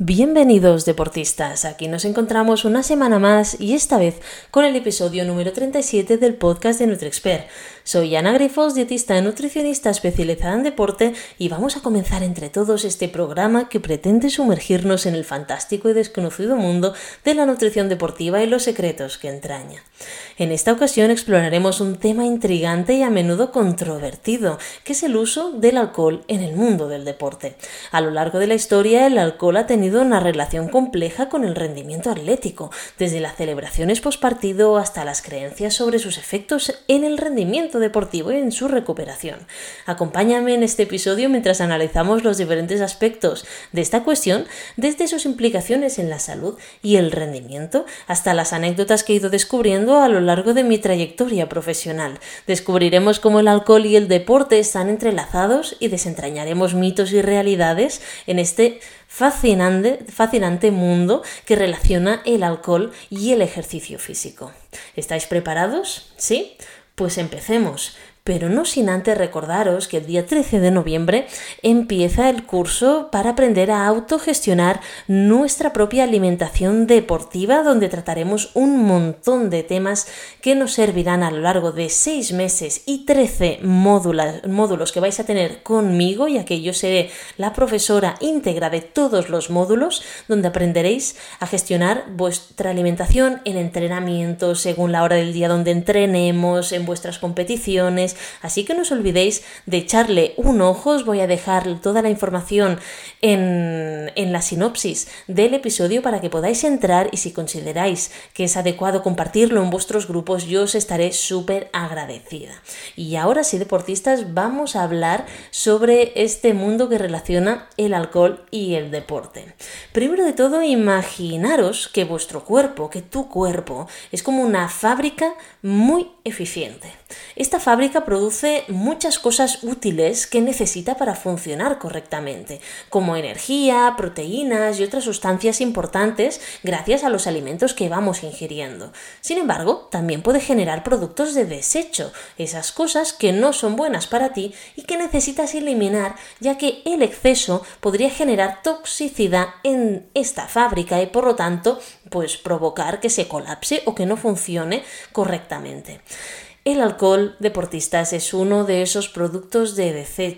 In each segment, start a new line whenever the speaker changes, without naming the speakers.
Bienvenidos deportistas, aquí nos encontramos una semana más y esta vez con el episodio número 37 del podcast de NutriExpert. Soy Ana Grifos, dietista y nutricionista especializada en deporte y vamos a comenzar entre todos este programa que pretende sumergirnos en el fantástico y desconocido mundo de la nutrición deportiva y los secretos que entraña. En esta ocasión exploraremos un tema intrigante y a menudo controvertido, que es el uso del alcohol en el mundo del deporte. A lo largo de la historia el alcohol ha tenido una relación compleja con el rendimiento atlético, desde las celebraciones postpartido hasta las creencias sobre sus efectos en el rendimiento deportivo y en su recuperación. Acompáñame en este episodio mientras analizamos los diferentes aspectos de esta cuestión, desde sus implicaciones en la salud y el rendimiento, hasta las anécdotas que he ido descubriendo a lo largo de mi trayectoria profesional. Descubriremos cómo el alcohol y el deporte están entrelazados y desentrañaremos mitos y realidades en este fascinante, fascinante mundo que relaciona el alcohol y el ejercicio físico. ¿Estáis preparados? ¿Sí? Pues empecemos pero no sin antes recordaros que el día 13 de noviembre empieza el curso para aprender a autogestionar nuestra propia alimentación deportiva, donde trataremos un montón de temas que nos servirán a lo largo de 6 meses y 13 módulos que vais a tener conmigo, ya que yo seré la profesora íntegra de todos los módulos, donde aprenderéis a gestionar vuestra alimentación en entrenamiento, según la hora del día donde entrenemos, en vuestras competiciones, Así que no os olvidéis de echarle un ojo, os voy a dejar toda la información en, en la sinopsis del episodio para que podáis entrar y si consideráis que es adecuado compartirlo en vuestros grupos, yo os estaré súper agradecida. Y ahora sí, deportistas, vamos a hablar sobre este mundo que relaciona el alcohol y el deporte. Primero de todo, imaginaros que vuestro cuerpo, que tu cuerpo, es como una fábrica muy eficiente. Esta fábrica produce muchas cosas útiles que necesita para funcionar correctamente, como energía, proteínas y otras sustancias importantes gracias a los alimentos que vamos ingiriendo. Sin embargo, también puede generar productos de desecho, esas cosas que no son buenas para ti y que necesitas eliminar ya que el exceso podría generar toxicidad en esta fábrica y por lo tanto pues provocar que se colapse o que no funcione correctamente. El alcohol, deportistas, es uno de esos productos de,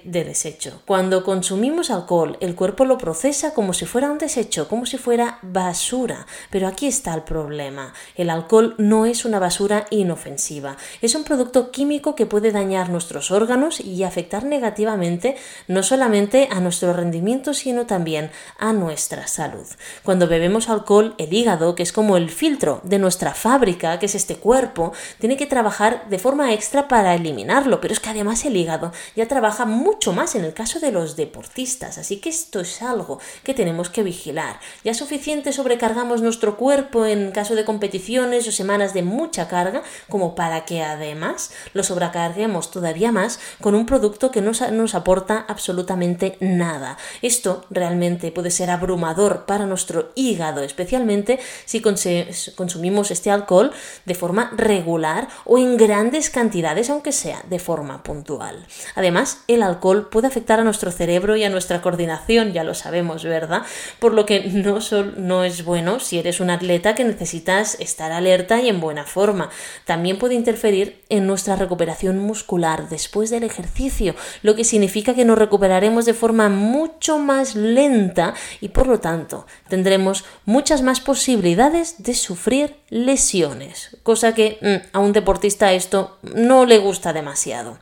desecho. Cuando consumimos alcohol, el cuerpo lo procesa como si fuera un desecho, como si fuera basura. Pero aquí está el problema. El alcohol no es una basura inofensiva. Es un producto químico que puede dañar nuestros órganos y afectar negativamente no solamente a nuestro rendimiento, sino también a nuestra salud. Cuando bebemos alcohol, el hígado, que es como el filtro de nuestra fábrica, que es este cuerpo, tiene que trabajar de forma extra para eliminarlo, pero es que además el hígado ya trabaja mucho más en el caso de los deportistas, así que esto es algo que tenemos que vigilar. Ya suficiente sobrecargamos nuestro cuerpo en caso de competiciones o semanas de mucha carga, como para que además lo sobrecarguemos todavía más con un producto que no nos aporta absolutamente nada. Esto realmente puede ser abrumador para nuestro hígado, especialmente si consumimos este alcohol de forma regular o en gran cantidades, aunque sea de forma puntual. Además, el alcohol puede afectar a nuestro cerebro y a nuestra coordinación, ya lo sabemos, ¿verdad? Por lo que no, no es bueno si eres un atleta que necesitas estar alerta y en buena forma. También puede interferir en nuestra recuperación muscular después del ejercicio, lo que significa que nos recuperaremos de forma mucho más lenta y por lo tanto tendremos muchas más posibilidades de sufrir lesiones, cosa que mm, a un deportista esto no le gusta demasiado.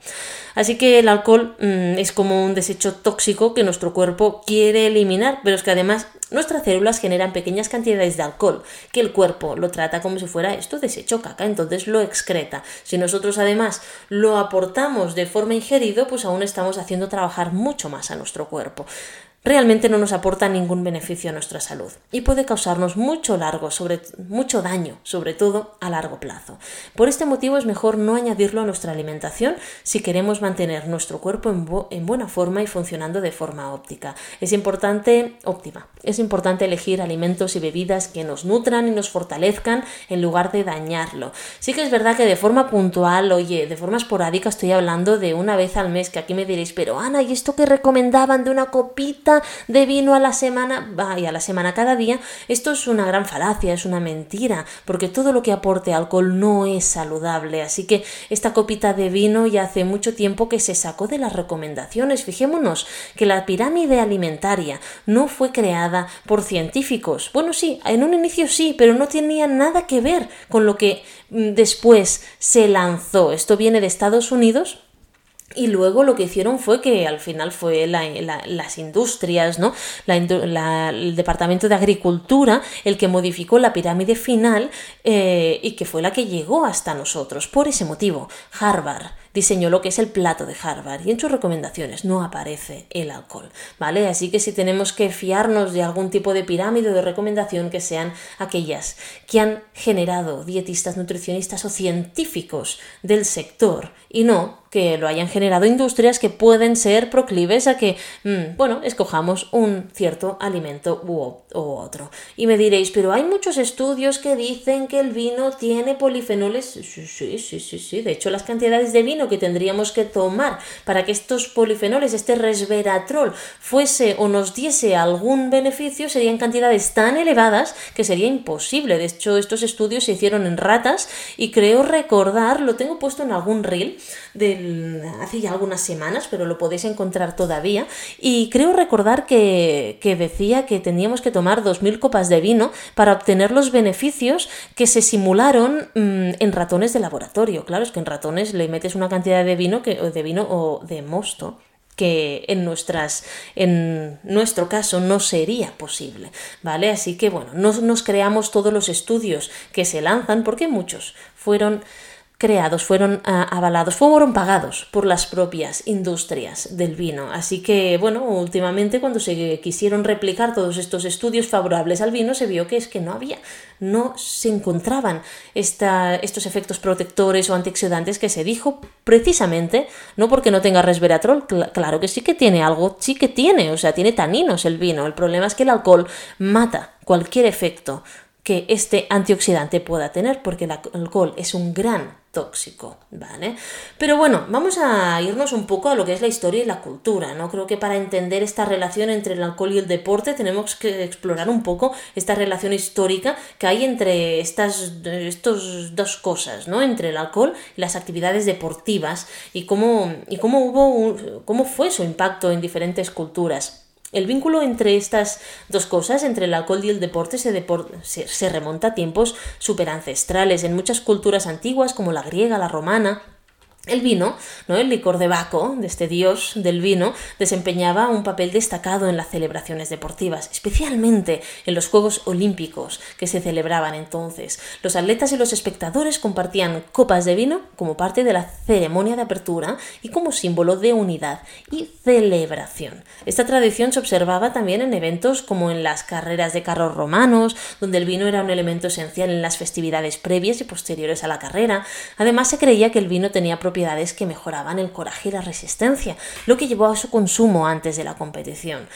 Así que el alcohol mm, es como un desecho tóxico que nuestro cuerpo quiere eliminar, pero es que además nuestras células generan pequeñas cantidades de alcohol, que el cuerpo lo trata como si fuera esto desecho caca, entonces lo excreta. Si nosotros además lo aportamos de forma ingerido, pues aún estamos haciendo trabajar mucho más a nuestro cuerpo realmente no nos aporta ningún beneficio a nuestra salud y puede causarnos mucho largo, sobre, mucho daño, sobre todo a largo plazo. Por este motivo es mejor no añadirlo a nuestra alimentación si queremos mantener nuestro cuerpo en, en buena forma y funcionando de forma óptica. Es importante, óptima, es importante elegir alimentos y bebidas que nos nutran y nos fortalezcan en lugar de dañarlo. Sí que es verdad que de forma puntual, oye, de forma esporádica estoy hablando de una vez al mes, que aquí me diréis, pero Ana, ¿y esto que recomendaban de una copita? De vino a la semana, vaya, a la semana cada día, esto es una gran falacia, es una mentira, porque todo lo que aporte alcohol no es saludable. Así que esta copita de vino ya hace mucho tiempo que se sacó de las recomendaciones. Fijémonos que la pirámide alimentaria no fue creada por científicos. Bueno, sí, en un inicio sí, pero no tenía nada que ver con lo que mm, después se lanzó. Esto viene de Estados Unidos y luego lo que hicieron fue que al final fue las industrias, ¿no? el Departamento de Agricultura el que modificó la pirámide final eh, y que fue la que llegó hasta nosotros. Por ese motivo, Harvard diseñó lo que es el plato de Harvard y en sus recomendaciones no aparece el alcohol, ¿vale? Así que si tenemos que fiarnos de algún tipo de pirámide de recomendación que sean aquellas que han generado dietistas, nutricionistas o científicos del sector y no que lo hayan generado industrias que pueden ser proclives a que, mm, bueno, escojamos un cierto alimento u, otro. Y me diréis, pero hay muchos estudios que dicen que el vino tiene polifenoles. Sí, sí, sí, sí, sí. De hecho, las cantidades de vino que tendríamos que tomar para que estos polifenoles, este resveratrol, fuese o nos diese algún beneficio, serían cantidades tan elevadas que sería imposible. De hecho, estos estudios se hicieron en ratas y creo recordar, lo tengo puesto en algún reel, del, hace ya algunas semanas, pero lo podéis encontrar todavía, y creo recordar que, decía que teníamos que tomar 2.000 copas de vino para obtener los beneficios que se simularon mm, en ratones de laboratorio. Claro, es que en ratones le metes una cantidad de vino, que, de vino o de mosto que en nuestras en nuestro caso no sería posible, ¿vale? Así que bueno, no nos creamos todos los estudios que se lanzan porque muchos fueron creados, fueron ah, avalados, fueron pagados por las propias industrias del vino. Así que, bueno, últimamente cuando se quisieron replicar todos estos estudios favorables al vino, se vio que es que no había, no se encontraban esta, estos efectos protectores o antioxidantes que se dijo precisamente, no porque no tenga resveratrol, claro que sí que tiene algo, sí que tiene, o sea, tiene taninos el vino. El problema es que el alcohol mata cualquier efecto que este antioxidante pueda tener, porque el alcohol es un gran tóxico, ¿vale? Pero bueno, vamos a irnos un poco a lo que es la historia y la cultura, ¿no? Creo que para entender esta relación entre el alcohol y el deporte tenemos que explorar un poco esta relación histórica que hay entre estas estos dos cosas, ¿no? Entre el alcohol y las actividades deportivas y cómo, y cómo hubo cómo fue su impacto en diferentes culturas. El vínculo entre estas dos cosas, entre el alcohol y el deporte, se, se remonta a tiempos superancestrales. En muchas culturas antiguas, como la griega, la romana, el vino, ¿no? el licor de Baco, de este dios del vino, desempeñaba un papel destacado en las celebraciones deportivas, especialmente en los Juegos Olímpicos que se celebraban entonces. Los atletas y los espectadores compartían copas de vino como parte de la ceremonia de apertura y como símbolo de unidad y celebración. Esta tradición se observaba también en eventos como en las carreras de carros romanos, donde el vino era un elemento esencial en las festividades previas y posteriores a la carrera. Además, se creía que el vino tenía propiedades que mejoraban el coraje y la resistencia, lo que llevó a su consumo antes de la competición.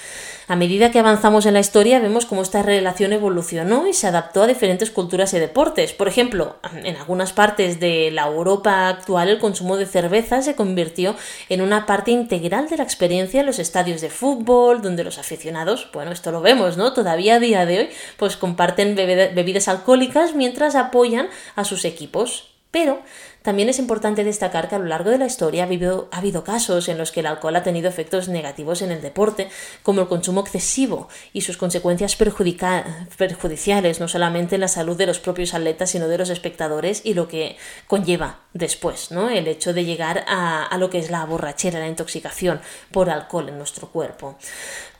A medida que avanzamos en la historia vemos cómo esta relación evolucionó y se adaptó a diferentes culturas y deportes. Por ejemplo, en algunas partes de la Europa actual el consumo de cerveza se convirtió en una parte integral de la experiencia en los estadios de fútbol, donde los aficionados, bueno, esto lo vemos, ¿no? Todavía a día de hoy, pues comparten bebidas alcohólicas mientras apoyan a sus equipos. Pero también es importante destacar que a lo largo de la historia ha habido, ha habido, casos en los que el alcohol ha tenido efectos negativos en el deporte, como el consumo excesivo y sus consecuencias perjudiciales, no solamente en la salud de los propios atletas, sino de los espectadores y lo que conlleva después, ¿no? El hecho de llegar a, a lo que es la borrachera, la intoxicación por alcohol en nuestro cuerpo.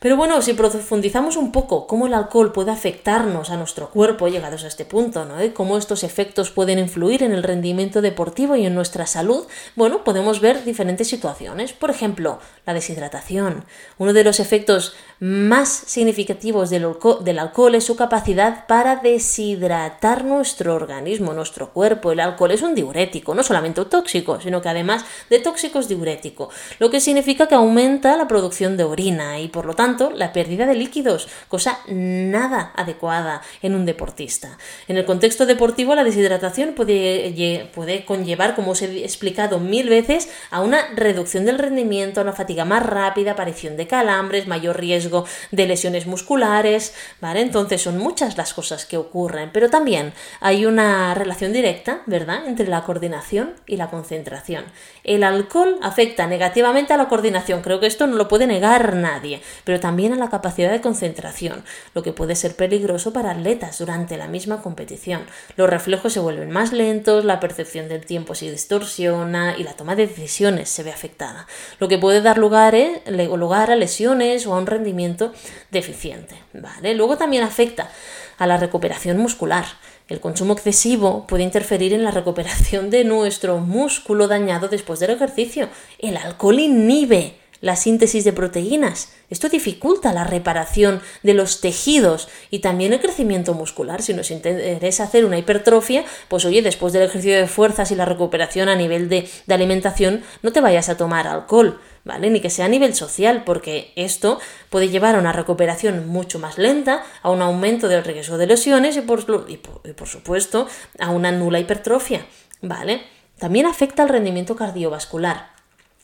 Pero bueno, si profundizamos un poco cómo el alcohol puede afectarnos a nuestro cuerpo, llegados a este punto, ¿no? cómo estos efectos pueden influir en el rendimiento deportivo y en nuestra salud, bueno, podemos ver diferentes situaciones. Por ejemplo, la deshidratación. Uno de los efectos más significativos del, del alcohol es su capacidad para deshidratar nuestro organismo, nuestro cuerpo. El alcohol es un diurético, no solamente tóxico, sino que además de tóxico es diurético, lo que significa que aumenta la producción de orina y por lo tanto la pérdida de líquidos, cosa nada adecuada en un deportista. En el contexto deportivo, la deshidratación puede, puede conllevar, como os he explicado mil veces, a una reducción del rendimiento, a una fatiga más rápida, aparición de calambres, mayor riesgo de lesiones musculares, ¿vale? Entonces son muchas las cosas que ocurren, pero también hay una relación directa, ¿verdad?, entre la coordinación y la concentración. El alcohol afecta negativamente a la coordinación, creo que esto no lo puede negar nadie, pero también a la capacidad de concentración, lo que puede ser peligroso para atletas durante la misma competición. Los reflejos se vuelven más lentos, la percepción del tiempo se distorsiona y la toma de decisiones se ve afectada, lo que puede dar lugar, eh, a lesiones o a un rendimiento deficiente. ¿vale? Luego también afecta a la recuperación muscular. El consumo excesivo puede interferir en la recuperación de nuestro músculo dañado después del ejercicio. El alcohol inhibe la síntesis de proteínas. Esto dificulta la reparación de los tejidos y también el crecimiento muscular. Si nos interesa hacer una hipertrofia, pues oye, después del ejercicio de fuerzas y la recuperación a nivel de, alimentación, no te vayas a tomar alcohol, ¿vale? Ni que sea a nivel social, porque esto puede llevar a una recuperación mucho más lenta, a un aumento del riesgo de lesiones y por, y por supuesto a una nula hipertrofia, ¿vale? También afecta al rendimiento cardiovascular.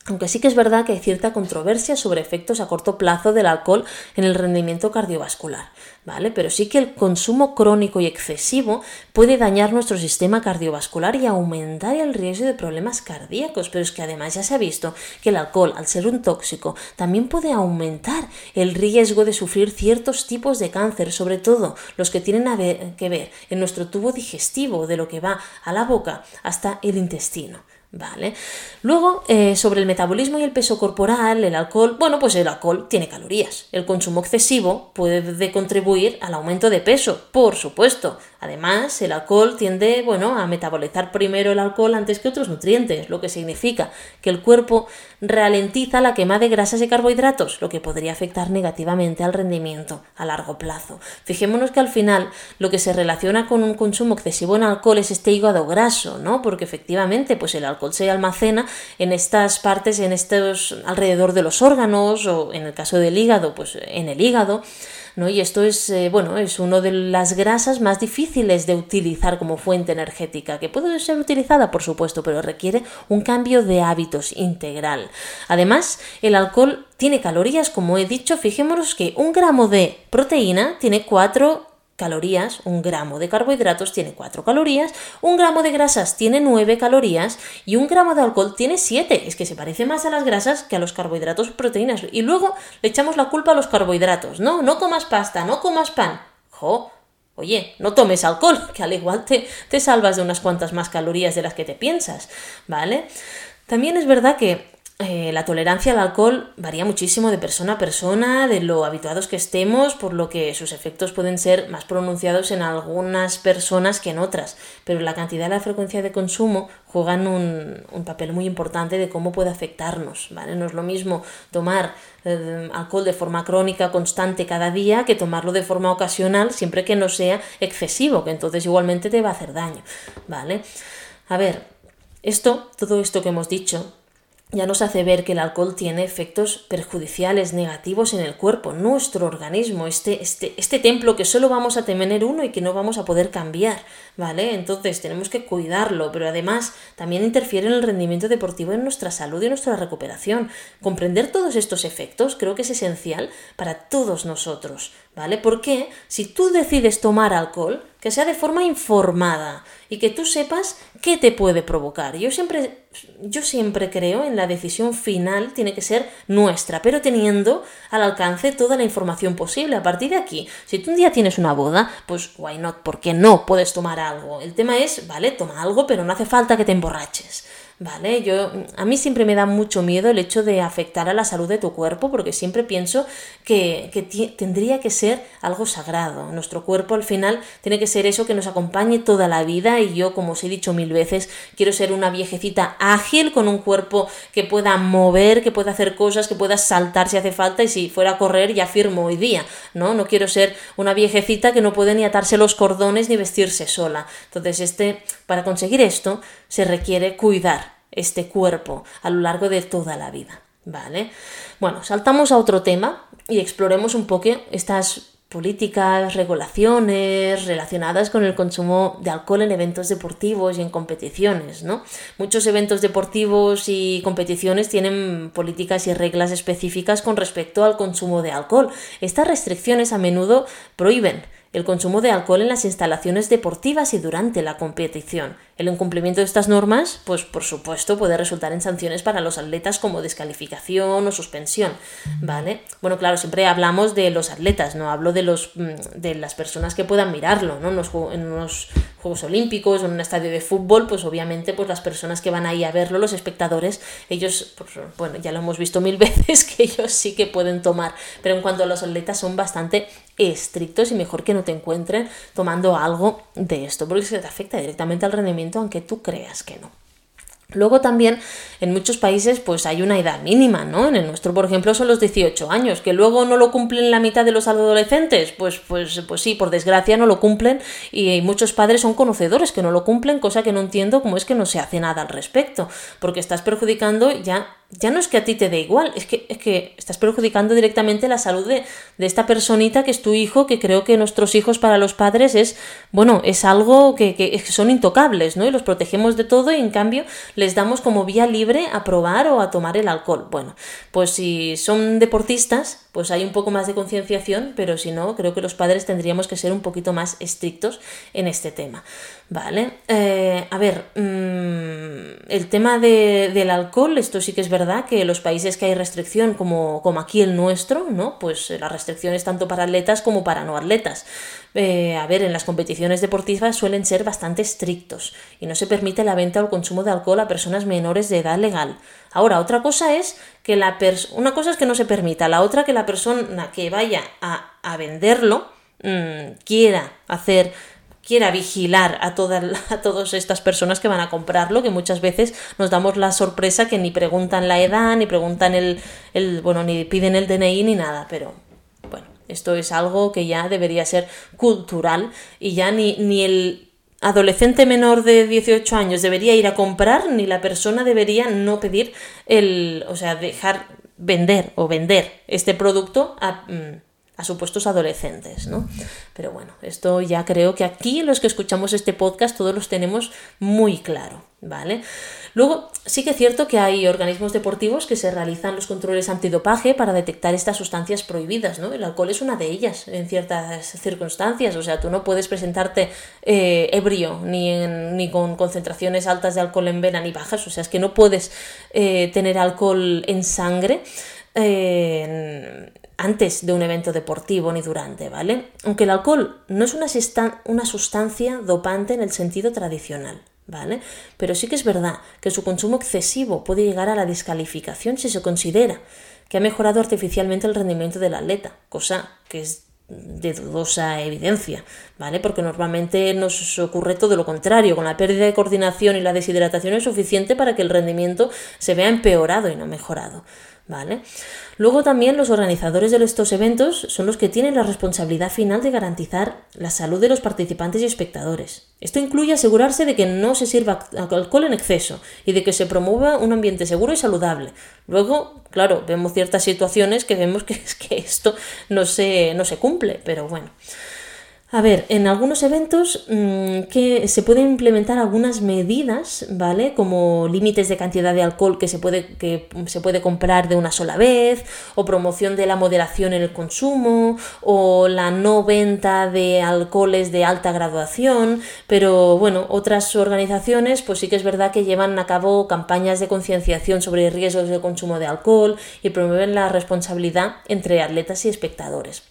Aunque sí que es verdad que hay cierta controversia sobre efectos a corto plazo del alcohol en el rendimiento cardiovascular, ¿vale? Pero sí que el consumo crónico y excesivo puede dañar nuestro sistema cardiovascular y aumentar el riesgo de problemas cardíacos, pero es que además ya se ha visto que el alcohol, al ser un tóxico, también puede aumentar el riesgo de sufrir ciertos tipos de cáncer, sobre todo los que tienen que ver en nuestro tubo digestivo, de lo que va a la boca hasta el intestino. ¿Vale? Luego, eh, sobre el metabolismo y el peso corporal, el alcohol, bueno, pues el alcohol tiene calorías. El consumo excesivo puede contribuir al aumento de peso, por supuesto. Además, el alcohol tiende, bueno, a metabolizar primero el alcohol antes que otros nutrientes, lo que significa que el cuerpo ralentiza la quema de grasas y carbohidratos, lo que podría afectar negativamente al rendimiento a largo plazo. Fijémonos que al final lo que se relaciona con un consumo excesivo en alcohol es este hígado graso, ¿no? Porque efectivamente, pues el alcohol se almacena en estas partes, en estos alrededor de los órganos o en el caso del hígado, pues en el hígado. ¿No? Y esto es, eh, bueno, es una de las grasas más difíciles de utilizar como fuente energética, que puede ser utilizada, por supuesto, pero requiere un cambio de hábitos integral. Además, el alcohol tiene calorías, como he dicho, fijémonos que un gramo de proteína tiene 4 calorías, un gramo de carbohidratos tiene 4 calorías, un gramo de grasas tiene 9 calorías y un gramo de alcohol tiene 7. Es que se parece más a las grasas que a los carbohidratos y proteínas. Y luego le echamos la culpa a los carbohidratos. No, no comas pasta, no comas pan. Jo, Oye, no tomes alcohol, que al igual te, te salvas de unas cuantas más calorías de las que te piensas, ¿vale? También es verdad que eh, la tolerancia al alcohol varía muchísimo de persona a persona, de lo habituados que estemos, por lo que sus efectos pueden ser más pronunciados en algunas personas que en otras, pero la cantidad y la frecuencia de consumo juegan un, papel muy importante de cómo puede afectarnos. ¿vale? No es lo mismo tomar eh, alcohol de forma crónica, constante cada día, que tomarlo de forma ocasional, siempre que no sea excesivo, que entonces igualmente te va a hacer daño. ¿vale? A ver, esto, todo esto que hemos dicho, ya nos hace ver que el alcohol tiene efectos perjudiciales, negativos en el cuerpo, nuestro organismo, este, este, este templo que solo vamos a tener uno y que no vamos a poder cambiar, ¿vale? Entonces tenemos que cuidarlo, pero además también interfiere en el rendimiento deportivo, en nuestra salud y en nuestra recuperación. Comprender todos estos efectos creo que es esencial para todos nosotros, ¿vale? Porque si tú decides tomar alcohol, que sea de forma informada y que tú sepas qué te puede provocar. Yo siempre, yo siempre creo en la decisión final tiene que ser nuestra, pero teniendo al alcance toda la información posible. A partir de aquí, si tú un día tienes una boda, pues why not, ¿por qué no puedes tomar algo? El tema es, vale, toma algo, pero no hace falta que te emborraches. ¿Vale? Yo, a mí siempre me da mucho miedo el hecho de afectar a la salud de tu cuerpo porque siempre pienso que, tendría que ser algo sagrado. Nuestro cuerpo al final tiene que ser eso que nos acompañe toda la vida y yo, como os he dicho mil veces, quiero ser una viejecita ágil con un cuerpo que pueda mover, que pueda hacer cosas, que pueda saltar si hace falta y si fuera a correr ya firmo hoy día, ¿no? No quiero ser una viejecita que no puede ni atarse los cordones ni vestirse sola. Entonces, este, para conseguir esto se requiere cuidar este cuerpo a lo largo de toda la vida. ¿Vale? Bueno, saltamos a otro tema y exploremos un poco estas políticas, regulaciones relacionadas con el consumo de alcohol en eventos deportivos y en competiciones, ¿no? Muchos eventos deportivos y competiciones tienen políticas y reglas específicas con respecto al consumo de alcohol. Estas restricciones a menudo prohíben el consumo de alcohol en las instalaciones deportivas y durante la competición. El incumplimiento de estas normas, pues por supuesto, puede resultar en sanciones para los atletas como descalificación o suspensión, ¿vale? Bueno, claro, siempre hablamos de los atletas, no hablo de los mm, de las personas que puedan mirarlo, ¿no? En unos, Juegos Olímpicos o en un estadio de fútbol, pues obviamente pues las personas que van ahí a verlo, los espectadores, ellos, pues, bueno, ya lo hemos visto mil veces que ellos sí que pueden tomar, pero en cuanto a los atletas son bastante estrictos y mejor que no te encuentren tomando algo de esto, porque se te afecta directamente al rendimiento aunque tú creas que no. Luego también en muchos países pues hay una edad mínima, ¿no? En el nuestro, por ejemplo, son los 18 años, que luego no lo cumplen la mitad de los adolescentes, pues, pues, pues sí, por desgracia no lo cumplen y muchos padres son conocedores que no lo cumplen, cosa que no entiendo cómo es que no se hace nada al respecto, porque estás perjudicando ya ya no es que a ti te dé igual, es que, es que estás perjudicando directamente la salud de, esta personita que es tu hijo, que creo que nuestros hijos para los padres es, bueno, es algo que, que, son intocables, ¿no? Y los protegemos de todo y en cambio les damos como vía libre a probar o a tomar el alcohol. Bueno, pues si son deportistas, pues hay un poco más de concienciación, pero si no, creo que los padres tendríamos que ser un poquito más estrictos en este tema. Vale, eh, a ver, mm, el tema del alcohol, esto sí que es verdad que los países que hay restricción, como, como aquí el nuestro, ¿no? Pues la restricción es tanto para atletas como para no atletas. Eh, a ver, en las competiciones deportivas suelen ser bastante estrictos y no se permite la venta o el consumo de alcohol a personas menores de edad legal. Ahora, otra cosa es que la una cosa es que no se permita, la otra que la persona que vaya a, a venderlo mm, quiera hacer quiera vigilar a, todas, a todas estas personas que van a comprarlo, que muchas veces nos damos la sorpresa que ni preguntan la edad, ni preguntan el, el bueno, ni piden el DNI ni nada, pero bueno, esto es algo que ya debería ser cultural y ya ni, ni el adolescente menor de 18 años debería ir a comprar, ni la persona debería no pedir el, o sea, dejar vender o vender este producto a... Mm, a supuestos adolescentes, ¿no? Pero bueno, esto ya creo que aquí los que escuchamos este podcast todos los tenemos muy claro, ¿vale? Luego, sí que es cierto que hay organismos deportivos que se realizan los controles antidopaje para detectar estas sustancias prohibidas, ¿no? El alcohol es una de ellas en ciertas circunstancias, o sea, tú no puedes presentarte eh, ebrio ni, ni con concentraciones altas de alcohol en vena ni bajas, o sea, es que no puedes eh, tener alcohol en sangre. Eh, antes de un evento deportivo ni durante, ¿vale? Aunque el alcohol no es una, una sustancia dopante en el sentido tradicional, ¿vale? Pero sí que es verdad que su consumo excesivo puede llegar a la descalificación si se considera que ha mejorado artificialmente el rendimiento del atleta, cosa que es de dudosa evidencia, ¿vale? Porque normalmente nos ocurre todo lo contrario, con la pérdida de coordinación y la deshidratación es suficiente para que el rendimiento se vea empeorado y no mejorado. ¿Vale? Luego también los organizadores de estos eventos son los que tienen la responsabilidad final de garantizar la salud de los participantes y espectadores. Esto incluye asegurarse de que no se sirva alcohol en exceso y de que se promueva un ambiente seguro y saludable. Luego, claro, vemos ciertas situaciones que vemos que, que esto no se, no se cumple, pero bueno. A ver, en algunos eventos mm, que se pueden implementar algunas medidas, ¿vale? Como límites de cantidad de alcohol que se, puede, que se puede comprar de una sola vez, o promoción de la moderación en el consumo, o la no venta de alcoholes de alta graduación, pero bueno, otras organizaciones pues sí que es verdad que llevan a cabo campañas de concienciación sobre riesgos de consumo de alcohol y promueven la responsabilidad entre atletas y espectadores.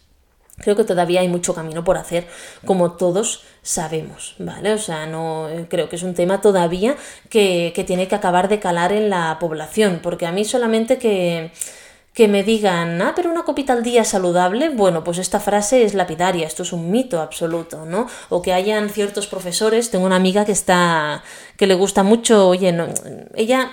Creo que todavía hay mucho camino por hacer, como todos sabemos, ¿vale? O sea, no creo que es un tema todavía que, que tiene que acabar de calar en la población, porque a mí solamente que que me digan, ah, pero una copita al día saludable, bueno, pues esta frase es lapidaria, esto es un mito absoluto, ¿no? O que hayan ciertos profesores, tengo una amiga que está, que le gusta mucho, oye, no, ella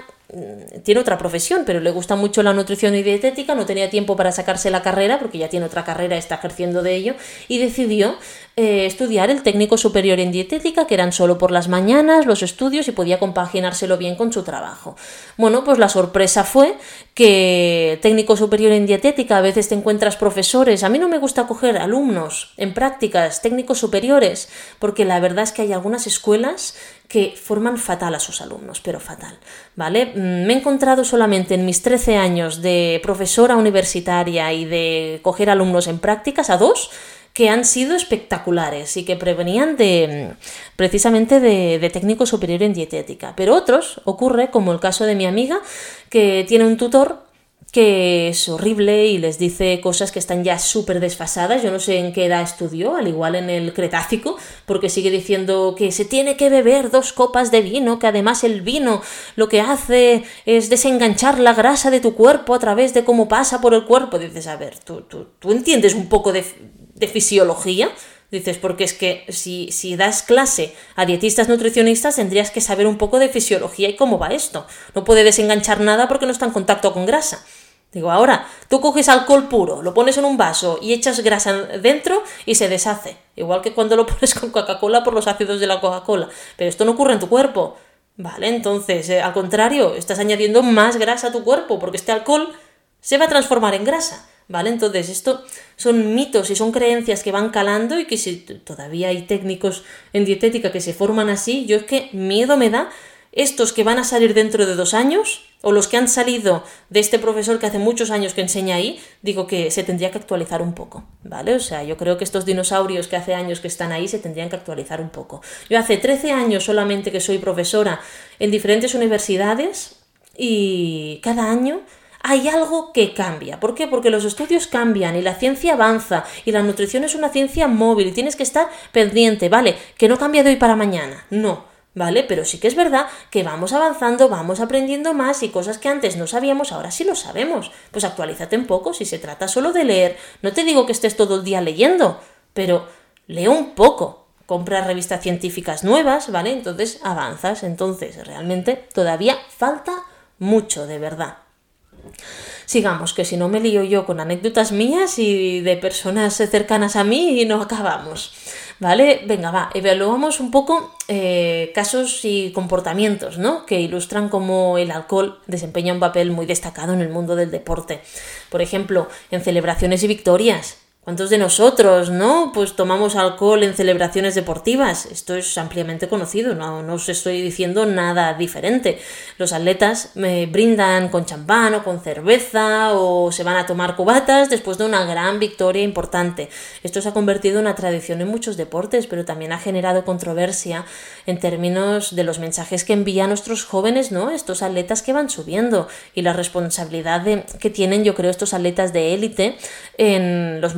tiene otra profesión, pero le gusta mucho la nutrición y dietética, no tenía tiempo para sacarse la carrera, porque ya tiene otra carrera, está ejerciendo de ello, y decidió eh, estudiar el técnico superior en dietética, que eran solo por las mañanas los estudios y podía compaginárselo bien con su trabajo. Bueno, pues la sorpresa fue que técnico superior en dietética a veces te encuentras profesores. A mí no me gusta coger alumnos en prácticas técnicos superiores, porque la verdad es que hay algunas escuelas que forman fatal a sus alumnos, pero fatal, ¿vale? Mm, me he encontrado solamente en mis 13 años de profesora universitaria y de coger alumnos en prácticas a dos que han sido espectaculares y que prevenían de precisamente de, de, técnico superior en dietética. Pero otros ocurre, como el caso de mi amiga, que tiene un tutor que es horrible y les dice cosas que están ya súper desfasadas. Yo no sé en qué edad estudió, al igual en el Cretácico, porque sigue diciendo que se tiene que beber dos copas de vino, que además el vino lo que hace es desenganchar la grasa de tu cuerpo a través de cómo pasa por el cuerpo. Dices, a ver, ¿tú, tú, tú entiendes un poco de, de fisiología? Dices, porque es que si, si, das clase a dietistas nutricionistas tendrías que saber un poco de fisiología y cómo va esto. No puede desenganchar nada porque no está en contacto con grasa. Digo, ahora, tú coges alcohol puro, lo pones en un vaso y echas grasa dentro y se deshace. Igual que cuando lo pones con Coca-Cola por los ácidos de la Coca-Cola. Pero esto no ocurre en tu cuerpo. Vale, entonces, eh, al contrario, estás añadiendo más grasa a tu cuerpo porque este alcohol se va a transformar en grasa. ¿Vale? Entonces, esto son mitos y son creencias que van calando y que si todavía hay técnicos en dietética que se forman así, yo es que miedo me da estos que van a salir dentro de dos años o los que han salido de este profesor que hace muchos años que enseña ahí, digo que se tendría que actualizar un poco, ¿vale? O sea, yo creo que estos dinosaurios que hace años que están ahí se tendrían que actualizar un poco. Yo hace 13 años solamente que soy profesora en diferentes universidades y cada año hay algo que cambia. ¿Por qué? Porque los estudios cambian y la ciencia avanza y la nutrición es una ciencia móvil y tienes que estar pendiente, ¿vale? Que no cambia de hoy para mañana, no. ¿Vale? Pero sí que es verdad que vamos avanzando, vamos aprendiendo más y cosas que antes no sabíamos, ahora sí lo sabemos. Pues actualízate un poco, si se trata solo de leer. No te digo que estés todo el día leyendo, pero lee un poco. Compra revistas científicas nuevas, ¿vale? Entonces avanzas. Entonces, realmente todavía falta mucho, de verdad. Sigamos, que si no me lío yo con anécdotas mías y de personas cercanas a mí y no acabamos. ¿Vale? Venga, va, evaluamos un poco eh, casos y comportamientos, ¿no? Que ilustran cómo el alcohol desempeña un papel muy destacado en el mundo del deporte. Por ejemplo, en celebraciones y victorias. ¿Cuántos de nosotros, no? Pues tomamos alcohol en celebraciones deportivas. Esto es ampliamente conocido, no, os estoy diciendo nada diferente. Los atletas me brindan con champán o con cerveza o se van a tomar cubatas después de una gran victoria importante. Esto se ha convertido en una tradición en muchos deportes, pero también ha generado controversia en términos de los mensajes que envían nuestros jóvenes, ¿no? Estos atletas que van subiendo y la responsabilidad que tienen, yo creo, estos atletas de élite en los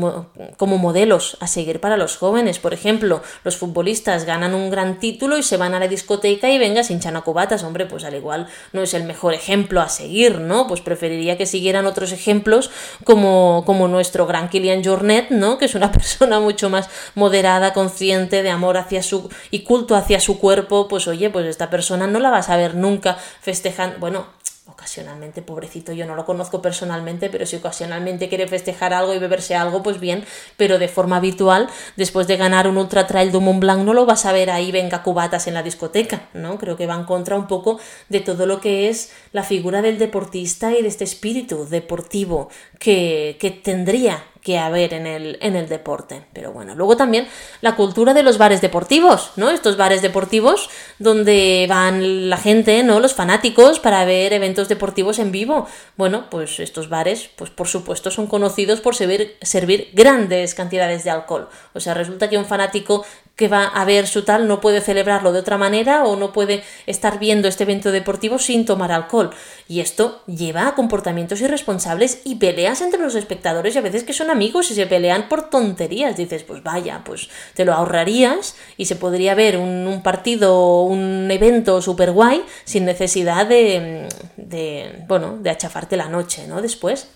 como modelos a seguir para los jóvenes. Por ejemplo, los futbolistas ganan un gran título y se van a la discoteca y venga sin chanacobatas. Hombre, pues al igual no es el mejor ejemplo a seguir, ¿no? Pues preferiría que siguieran otros ejemplos como, como nuestro gran Kilian Jornet, ¿no? Que es una persona mucho más moderada, consciente de amor hacia su y culto hacia su cuerpo. Pues oye, pues esta persona no la vas a ver nunca festejando. Bueno, ocasionalmente, pobrecito, yo no lo conozco personalmente, pero si ocasionalmente quiere festejar algo y beberse algo, pues bien, pero de forma habitual, después de ganar un Ultra Trail de Mont Blanc, no lo vas a ver ahí, venga, cubatas en la discoteca, ¿no? Creo que va en contra un poco de todo lo que es la figura del deportista y de este espíritu deportivo que, que tendría que haber en el, en el deporte. Pero bueno, luego también la cultura de los bares deportivos, ¿no? Estos bares deportivos donde van la gente, ¿no? Los fanáticos para ver eventos deportivos en vivo. Bueno, pues estos bares, pues por supuesto son conocidos por servir, servir grandes cantidades de alcohol. O sea, resulta que un fanático que va a ver su tal no puede celebrarlo de otra manera o no puede estar viendo este evento deportivo sin tomar alcohol. Y esto lleva a comportamientos irresponsables y peleas entre los espectadores y a veces que son amigos y se pelean por tonterías. Dices, pues vaya, pues te lo ahorrarías y se podría ver un, partido o un evento súper guay sin necesidad de, de, bueno, de achafarte la noche, ¿no? Después.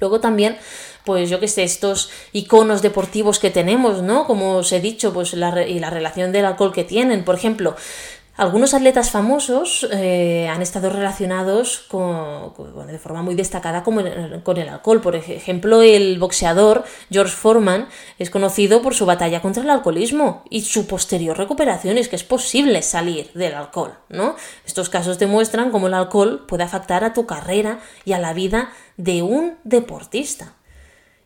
Luego también pues yo que sé, estos iconos deportivos que tenemos, ¿no? Como os he dicho, pues la, y la relación del alcohol que tienen. Por ejemplo, Algunos atletas famosos eh, han estado relacionados con, de forma muy destacada con el, con el, alcohol. Por ejemplo, el boxeador George Foreman es conocido por su batalla contra el alcoholismo y su posterior recuperación. Es que es posible salir del alcohol, ¿no? Estos casos demuestran cómo el alcohol puede afectar a tu carrera y a la vida de un deportista.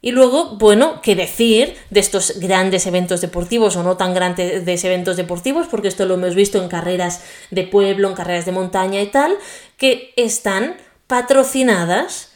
Y luego, bueno, qué decir de estos grandes eventos deportivos o no tan grandes eventos deportivos, porque esto lo hemos visto en carreras de pueblo, en carreras de montaña y tal, que están patrocinadas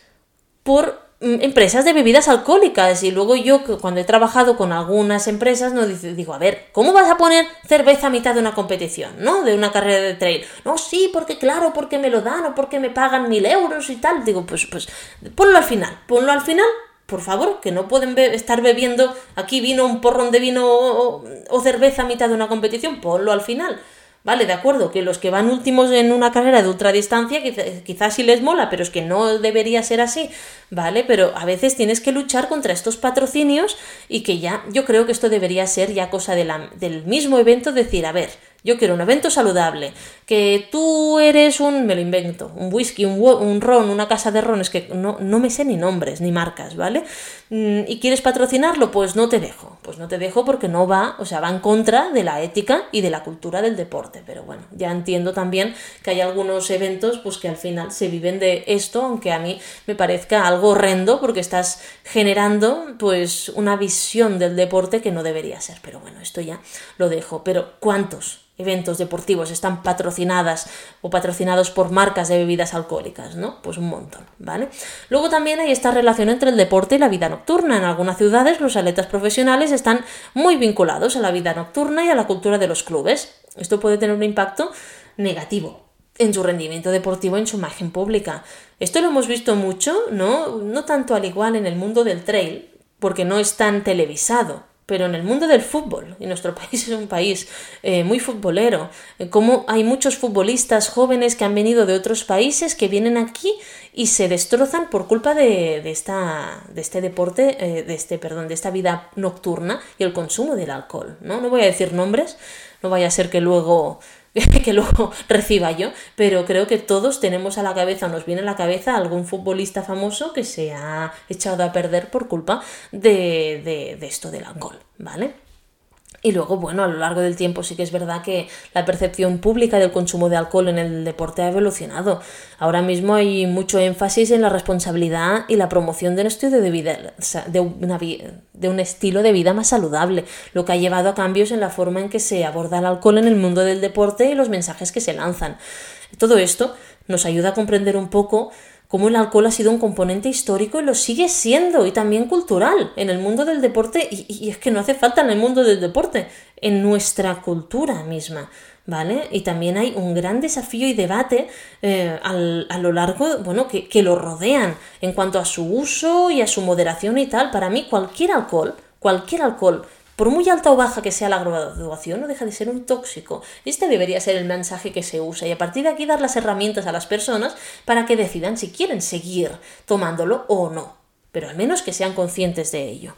por mm, empresas de bebidas alcohólicas y luego yo cuando he trabajado con algunas empresas no digo, a ver, ¿cómo vas a poner cerveza a mitad de una competición, ¿no? De una carrera de trail. No, sí, porque claro, porque me lo dan o porque me pagan mil euros y tal. Digo, pues, pues ponlo al final, ponlo al final por favor, que no pueden estar bebiendo aquí vino, un porrón de vino o, cerveza a mitad de una competición, ponlo al final. Vale, de acuerdo, que los que van últimos en una carrera de ultradistancia quizás sí les mola, pero es que no debería ser así, ¿vale? Pero a veces tienes que luchar contra estos patrocinios y que ya, yo creo que esto debería ser ya cosa de la, del mismo evento, decir, a ver, yo quiero un evento saludable. Que tú eres un, me lo invento, un whisky, un, un ron, una casa de ron, es que no, no, me sé ni nombres ni marcas, ¿vale? Mm, y quieres patrocinarlo, pues no te dejo. Pues no te dejo porque no va, o sea, va en contra de la ética y de la cultura del deporte. Pero bueno, ya entiendo también que hay algunos eventos pues que al final se viven de esto, aunque a mí me parezca algo horrendo porque estás generando pues una visión del deporte que no debería ser. Pero bueno, esto ya lo dejo. Pero ¿cuántos? Eventos deportivos están patrocinadas o patrocinados por marcas de bebidas alcohólicas, ¿no? Pues un montón, ¿vale? Luego también hay esta relación entre el deporte y la vida nocturna. En algunas ciudades los atletas profesionales están muy vinculados a la vida nocturna y a la cultura de los clubes. Esto puede tener un impacto negativo en su rendimiento deportivo, en su imagen pública. Esto lo hemos visto mucho, ¿no? No tanto al igual en el mundo del trail, porque no es tan televisado, pero en el mundo del fútbol, y nuestro país es un país eh, muy futbolero, eh, como hay muchos futbolistas jóvenes que han venido de otros países que vienen aquí y se destrozan por culpa de, esta, de este deporte, eh, de este, perdón, de esta vida nocturna y el consumo del alcohol. ¿no? no voy a decir nombres, no vaya a ser que luego que luego reciba yo, pero creo que todos tenemos a la cabeza, nos viene a la cabeza algún futbolista famoso que se ha echado a perder por culpa de, de esto del alcohol, ¿vale? Y luego, bueno, a lo largo del tiempo sí que es verdad que la percepción pública del consumo de alcohol en el deporte ha evolucionado. Ahora mismo hay mucho énfasis en la responsabilidad y la promoción de un estilo de vida, de, una, de un estilo de vida más saludable, lo que ha llevado a cambios en la forma en que se aborda el alcohol en el mundo del deporte y los mensajes que se lanzan. Todo esto nos ayuda a comprender un poco cómo el alcohol ha sido un componente histórico y lo sigue siendo, y también cultural en el mundo del deporte, y, es que no hace falta en el mundo del deporte, en nuestra cultura misma. ¿Vale? Y también hay un gran desafío y debate eh, a lo largo, bueno, que, que lo rodean en cuanto a su uso y a su moderación y tal. Para mí, cualquier alcohol, cualquier alcohol por muy alta o baja que sea la graduación, no deja de ser un tóxico. Este debería ser el mensaje que se usa y a partir de aquí dar las herramientas a las personas para que decidan si quieren seguir tomándolo o no. Pero al menos que sean conscientes de ello.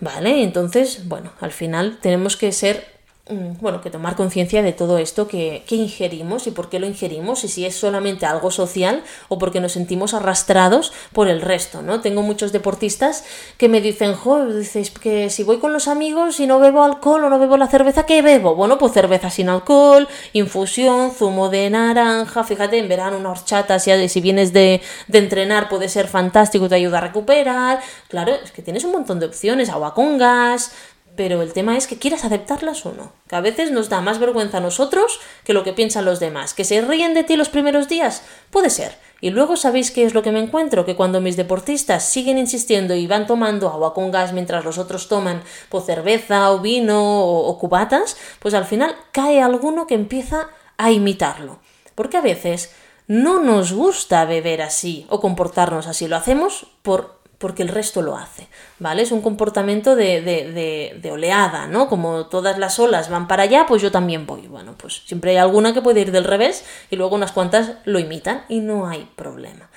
¿Vale? Entonces, bueno, al final tenemos que ser bueno, que tomar conciencia de todo esto que, ingerimos y por qué lo ingerimos y si es solamente algo social o porque nos sentimos arrastrados por el resto, ¿no? Tengo muchos deportistas que me dicen, jo, dices que si voy con los amigos y no bebo alcohol o no bebo la cerveza, ¿qué bebo? Bueno, pues cerveza sin alcohol, infusión, zumo de naranja, fíjate, en verano una horchata, si, si vienes de, de entrenar puede ser fantástico, te ayuda a recuperar, claro, es que tienes un montón de opciones, agua con gas, pero el tema es que quieras aceptarlas o no. Que a veces nos da más vergüenza a nosotros que lo que piensan los demás. ¿Que se ríen de ti los primeros días? Puede ser. Y luego sabéis qué es lo que me encuentro, que cuando mis deportistas siguen insistiendo y van tomando agua con gas mientras los otros toman pues, cerveza o vino o, o cubatas, pues al final cae alguno que empieza a imitarlo. Porque a veces no nos gusta beber así o comportarnos así, lo hacemos por porque el resto lo hace, ¿vale? Es un comportamiento de, de, oleada, ¿no? Como todas las olas van para allá, pues yo también voy. Bueno, pues siempre hay alguna que puede ir del revés y luego unas cuantas lo imitan y no hay problema,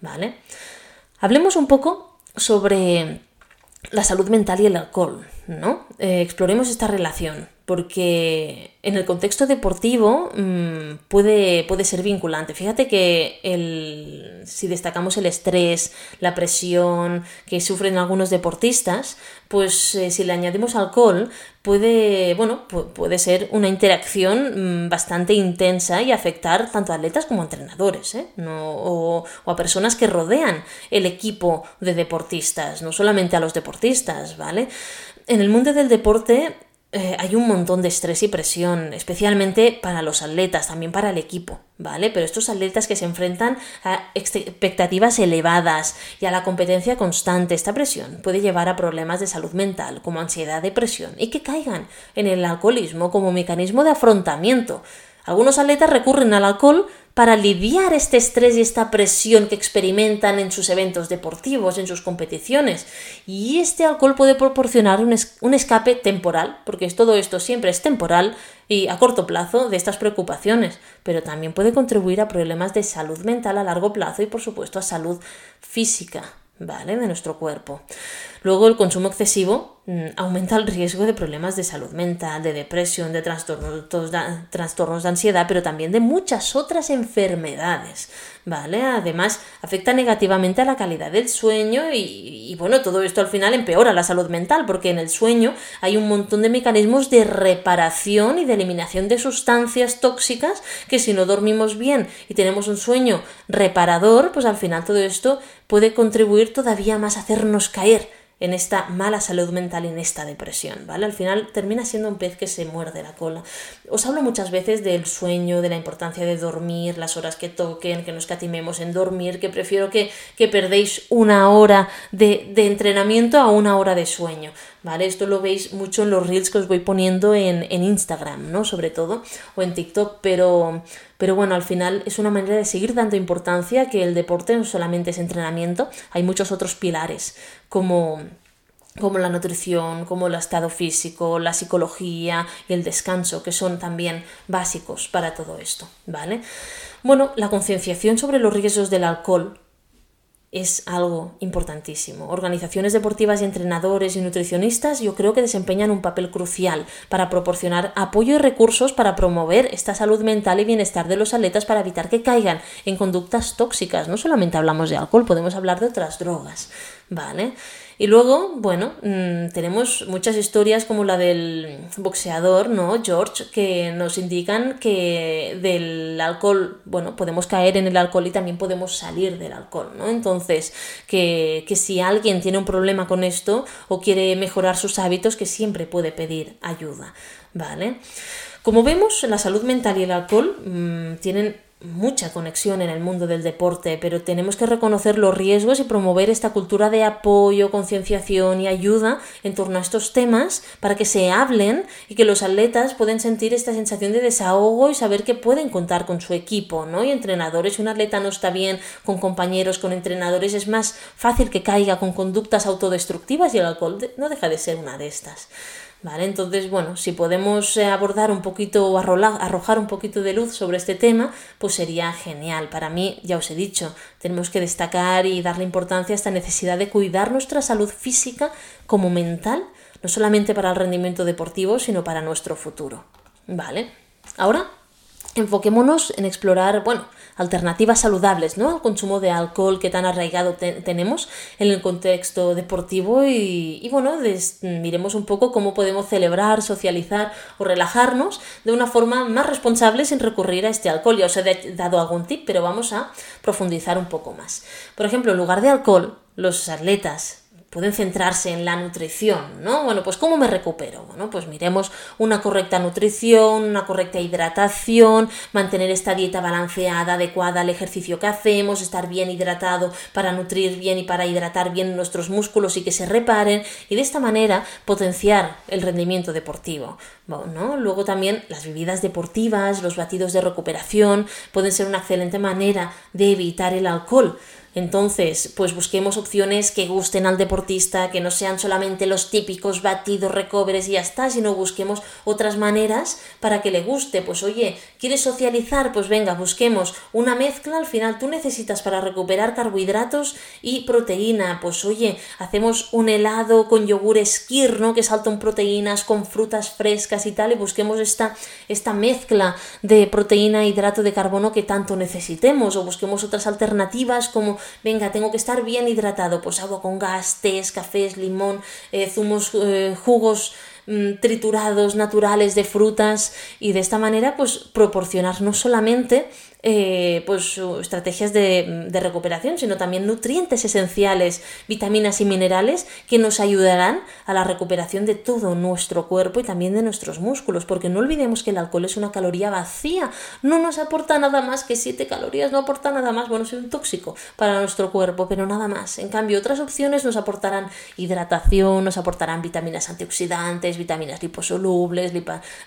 ¿vale? Hablemos un poco sobre la salud mental y el alcohol, ¿no? Eh, exploremos esta relación, porque en el contexto deportivo mm, puede, puede, ser vinculante. Fíjate que el, si destacamos el estrés, la presión que sufren algunos deportistas, pues eh, si le añadimos alcohol puede, bueno, puede ser una interacción mm, bastante intensa y afectar tanto a atletas como a entrenadores, ¿eh? o, o a personas que rodean el equipo de deportistas, no solamente a los deportistas, ¿vale? En el mundo del deporte eh, hay un montón de estrés y presión, especialmente para los atletas, también para el equipo, ¿vale? Pero estos atletas que se enfrentan a expectativas elevadas y a la competencia constante, esta presión puede llevar a problemas de salud mental como ansiedad, depresión y que caigan en el alcoholismo como mecanismo de afrontamiento. Algunos atletas recurren al alcohol para aliviar este estrés y esta presión que experimentan en sus eventos deportivos, en sus competiciones. Y este alcohol puede proporcionar un, un, escape temporal, porque todo esto siempre es temporal y a corto plazo de estas preocupaciones, pero también puede contribuir a problemas de salud mental a largo plazo y por supuesto a salud física, ¿vale? De nuestro cuerpo. Luego el consumo excesivo aumenta el riesgo de problemas de salud mental, de depresión, de trastornos, trastornos de ansiedad, pero también de muchas otras enfermedades, ¿vale? Además, afecta negativamente a la calidad del sueño y, y, bueno, todo esto al final empeora la salud mental porque en el sueño hay un montón de mecanismos de reparación y de eliminación de sustancias tóxicas que si no dormimos bien y tenemos un sueño reparador, pues al final todo esto puede contribuir todavía más a hacernos caer en esta mala salud mental en esta depresión, ¿vale? Al final termina siendo un pez que se muerde la cola. Os hablo muchas veces del sueño, de la importancia de dormir, las horas que toquen, que nos catimemos en dormir, que prefiero que, que perdéis una hora de, de entrenamiento a una hora de sueño. ¿Vale? Esto lo veis mucho en los reels que os voy poniendo en, en Instagram, ¿no? Sobre todo, o en TikTok, pero, pero bueno, al final es una manera de seguir dando importancia que el deporte no solamente es entrenamiento, hay muchos otros pilares, como como la nutrición, como el estado físico, la psicología y el descanso, que son también básicos para todo esto, ¿vale? Bueno, la concienciación sobre los riesgos del alcohol es algo importantísimo. Organizaciones deportivas y entrenadores y nutricionistas yo creo que desempeñan un papel crucial para proporcionar apoyo y recursos para promover esta salud mental y bienestar de los atletas para evitar que caigan en conductas tóxicas. No solamente hablamos de alcohol, podemos hablar de otras drogas, ¿vale? Y luego, bueno, mm, tenemos muchas historias como la del boxeador, ¿no? George, que nos indican que del alcohol, bueno, podemos caer en el alcohol y también podemos salir del alcohol, ¿no? Entonces, que, que si alguien tiene un problema con esto o quiere mejorar sus hábitos, que siempre puede pedir ayuda, ¿vale? Como vemos, la salud mental y el alcohol mmm, tienen mucha conexión en el mundo del deporte, pero tenemos que reconocer los riesgos y promover esta cultura de apoyo, concienciación y ayuda en torno a estos temas para que se hablen y que los atletas puedan sentir esta sensación de desahogo y saber que pueden contar con su equipo, ¿no? Y entrenadores, si un atleta no está bien con compañeros, con entrenadores, es más fácil que caiga con conductas autodestructivas y el alcohol no deja de ser una de estas. ¿Vale? Entonces, bueno, si podemos eh, abordar un poquito o arrojar un poquito de luz sobre este tema, pues sería genial. Para mí, ya os he dicho, tenemos que destacar y darle importancia a esta necesidad de cuidar nuestra salud física como mental, no solamente para el rendimiento deportivo, sino para nuestro futuro. ¿Vale? Ahora, enfoquémonos en explorar, bueno, alternativas saludables ¿no? al consumo de alcohol que tan arraigado tenemos en el contexto deportivo y, bueno, miremos un poco cómo podemos celebrar, socializar o relajarnos de una forma más responsable sin recurrir a este alcohol. Ya os he dado algún tip, pero vamos a profundizar un poco más. Por ejemplo, en lugar de alcohol, los atletas pueden centrarse en la nutrición, ¿no? Bueno, pues ¿cómo me recupero? Bueno, pues miremos una correcta nutrición, una correcta hidratación, mantener esta dieta balanceada, adecuada al ejercicio que hacemos, estar bien hidratado para nutrir bien y para hidratar bien nuestros músculos y que se reparen y de esta manera potenciar el rendimiento deportivo. ¿no? Luego también las bebidas deportivas, los batidos de recuperación pueden ser una excelente manera de evitar el alcohol. Entonces, pues busquemos opciones que gusten al deportista, que no sean solamente los típicos batidos, recovers y ya está, sino busquemos otras maneras para que le guste. Pues oye, ¿quieres socializar? Pues venga, busquemos una mezcla. Al final tú necesitas para recuperar carbohidratos y proteína. Pues oye, hacemos un helado con yogur esquir, ¿no? Que saltan proteínas con frutas frescas y tal, y busquemos esta, esta mezcla de proteína e hidrato de carbono que tanto necesitemos. O busquemos otras alternativas como, venga, tengo que estar bien hidratado, pues agua con gas, tés, cafés, limón, eh, zumos, eh, jugos mm, triturados naturales de frutas y de esta manera pues proporcionar no solamente eh, pues estrategias de, recuperación, sino también nutrientes esenciales, vitaminas y minerales que nos ayudarán a la recuperación de todo nuestro cuerpo y también de nuestros músculos, porque no olvidemos que el alcohol es una caloría vacía, no nos aporta nada más que 7 calorías, no aporta nada más, bueno, es un tóxico para nuestro cuerpo, pero nada más. En cambio, otras opciones nos aportarán hidratación, nos aportarán vitaminas antioxidantes, vitaminas liposolubles,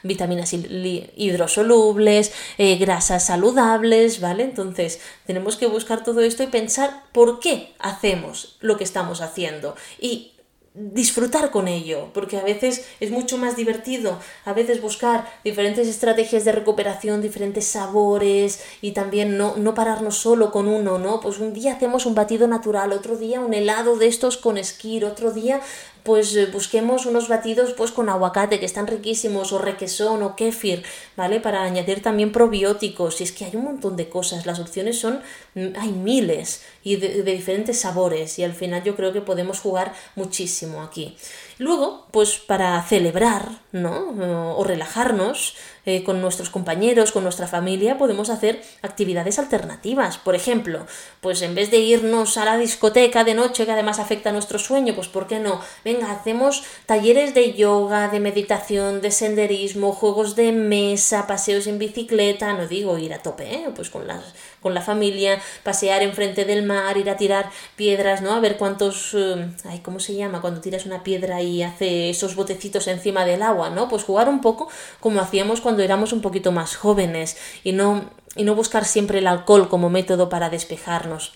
vitaminas hidrosolubles, eh, grasas saludables, ¿vale? Entonces tenemos que buscar todo esto y pensar por qué hacemos lo que estamos haciendo y disfrutar con ello, porque a veces es mucho más divertido, a veces buscar diferentes estrategias de recuperación, diferentes sabores y también no, no pararnos solo con uno, ¿no? Pues un día hacemos un batido natural, otro día un helado de estos con esquir, otro día pues eh, busquemos unos batidos pues con aguacate que están riquísimos o requesón o kéfir, ¿vale? Para añadir también probióticos. Y es que hay un montón de cosas, las opciones son, mm, hay miles y de, de diferentes sabores y al final yo creo que podemos jugar muchísimo aquí. Luego, pues para celebrar, ¿no? O relajarnos, eh, con nuestros compañeros, con nuestra familia, podemos hacer actividades alternativas. Por ejemplo, pues en vez de irnos a la discoteca de noche, que además afecta a nuestro sueño, pues ¿por qué no? Venga, hacemos talleres de yoga, de meditación, de senderismo, juegos de mesa, paseos en bicicleta, no digo ir a tope, ¿eh? pues con las con la familia, pasear enfrente del mar, ir a tirar piedras, ¿no? A ver cuántos, eh, ay, ¿cómo se llama? Cuando tiras una piedra y hace esos botecitos encima del agua, ¿no? Pues jugar un poco como hacíamos cuando éramos un poquito más jóvenes y no, y no buscar siempre el alcohol como método para despejarnos.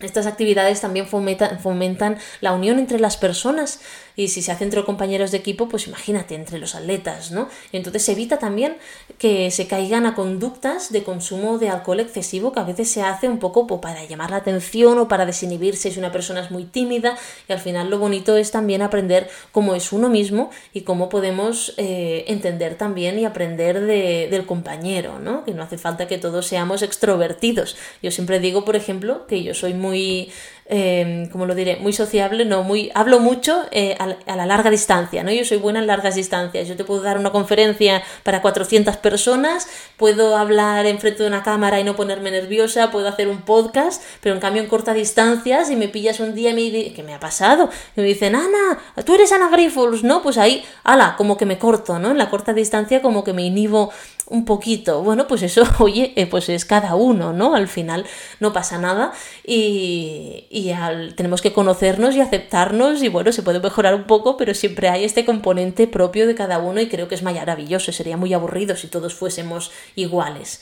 Estas actividades también fomentan, fomentan, la unión entre las personas y si se hace entre compañeros de equipo, pues imagínate, entre los atletas, ¿no? Entonces evita también que se caigan a conductas de consumo de alcohol excesivo que a veces se hace un poco pues, para llamar la atención o para desinhibirse si una persona es muy tímida y al final lo bonito es también aprender cómo es uno mismo y cómo podemos eh, entender también y aprender de, del compañero, ¿no? Que no hace falta que todos seamos extrovertidos. Yo siempre digo, por ejemplo, que yo soy muy eh, como lo diré, muy sociable, no, muy, hablo mucho eh, a, la larga distancia, ¿no? Yo soy buena en largas distancias, yo te puedo dar una conferencia para 400 personas, puedo hablar enfrente de una cámara y no ponerme nerviosa, puedo hacer un podcast, pero en cambio en corta distancia, si me pillas un día y me ¿qué me ha pasado? Y me dicen, Ana, tú eres Ana Grifols, ¿no? Pues ahí, ala, como que me corto, ¿no? En la corta distancia como que me inhibo un poquito. Bueno, pues eso, oye, eh, pues es cada uno, ¿no? Al final no pasa nada y, y tenemos que conocernos y aceptarnos y bueno, se puede mejorar un poco, pero siempre hay este componente propio de cada uno y creo que es maravilloso, sería muy aburrido si todos fuésemos iguales.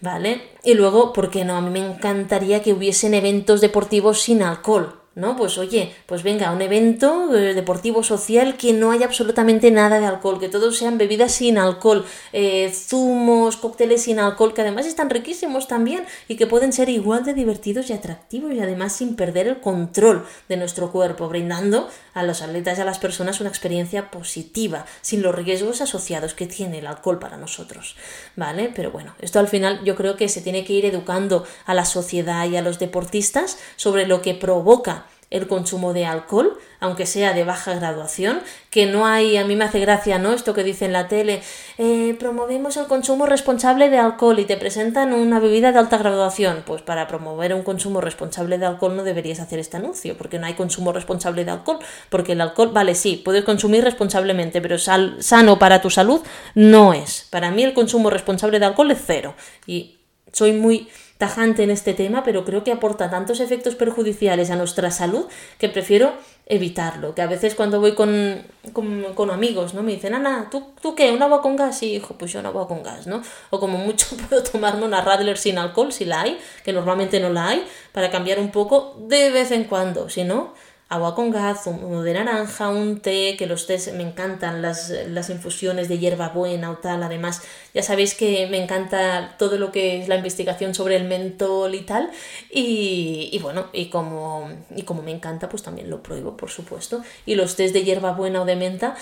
¿Vale? Y luego, ¿por qué no? A mí me encantaría que hubiesen eventos deportivos sin alcohol. ¿No? Pues oye, pues venga, un evento eh, deportivo social que no haya absolutamente nada de alcohol, que todos sean bebidas sin alcohol, eh, zumos, cócteles sin alcohol, que además están riquísimos también y que pueden ser igual de divertidos y atractivos y además sin perder el control de nuestro cuerpo, brindando a los atletas y a las personas una experiencia positiva, sin los riesgos asociados que tiene el alcohol para nosotros, ¿vale? Pero bueno, esto al final yo creo que se tiene que ir educando a la sociedad y a los deportistas sobre lo que provoca el consumo de alcohol, aunque sea de baja graduación, que no hay, a mí me hace gracia, ¿no? Esto que dice en la tele, eh, promovemos el consumo responsable de alcohol y te presentan una bebida de alta graduación. Pues para promover un consumo responsable de alcohol no deberías hacer este anuncio, porque no hay consumo responsable de alcohol, porque el alcohol, vale, sí, puedes consumir responsablemente, pero sano para tu salud no es. Para mí el consumo responsable de alcohol es cero. Y soy muy tajante en este tema, pero creo que aporta tantos efectos perjudiciales a nuestra salud que prefiero evitarlo. Que a veces cuando voy con, con, amigos, ¿no? Me dicen, Ana, ¿tú, ¿tú qué? ¿Un agua con gas? Sí, hijo, pues yo un agua con gas, ¿no? O como mucho puedo tomarme una Radler sin alcohol, si la hay, que normalmente no la hay, para cambiar un poco de vez en cuando, si no, agua con gas, zumo de naranja, un té, que los tés me encantan, las, las infusiones de hierba buena o tal, además ya sabéis que me encanta todo lo que es la investigación sobre el mentol y tal, y, y bueno, y como, y como me encanta, pues también lo pruebo, por supuesto, y los tés de hierba buena o de menta,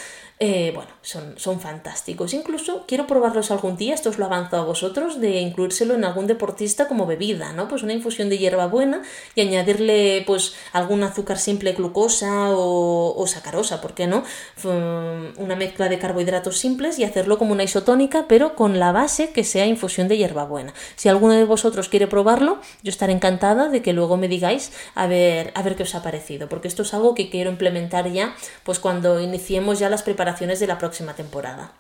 eh, bueno, son, son fantásticos. Incluso quiero probarlos algún día, esto os lo avanzo a vosotros, de incluírselo en algún deportista como bebida, ¿no? Pues una infusión de hierba buena y añadirle pues algún azúcar simple, glucosa o, sacarosa, ¿por qué no? Una mezcla de carbohidratos simples y hacerlo como una isotónica, pero con la base que sea infusión de hierbabuena. Si alguno de vosotros quiere probarlo, yo estaré encantada de que luego me digáis a ver, a ver qué os ha parecido, porque esto es algo que quiero implementar ya, pues cuando iniciemos ya las preparaciones de la próxima temporada.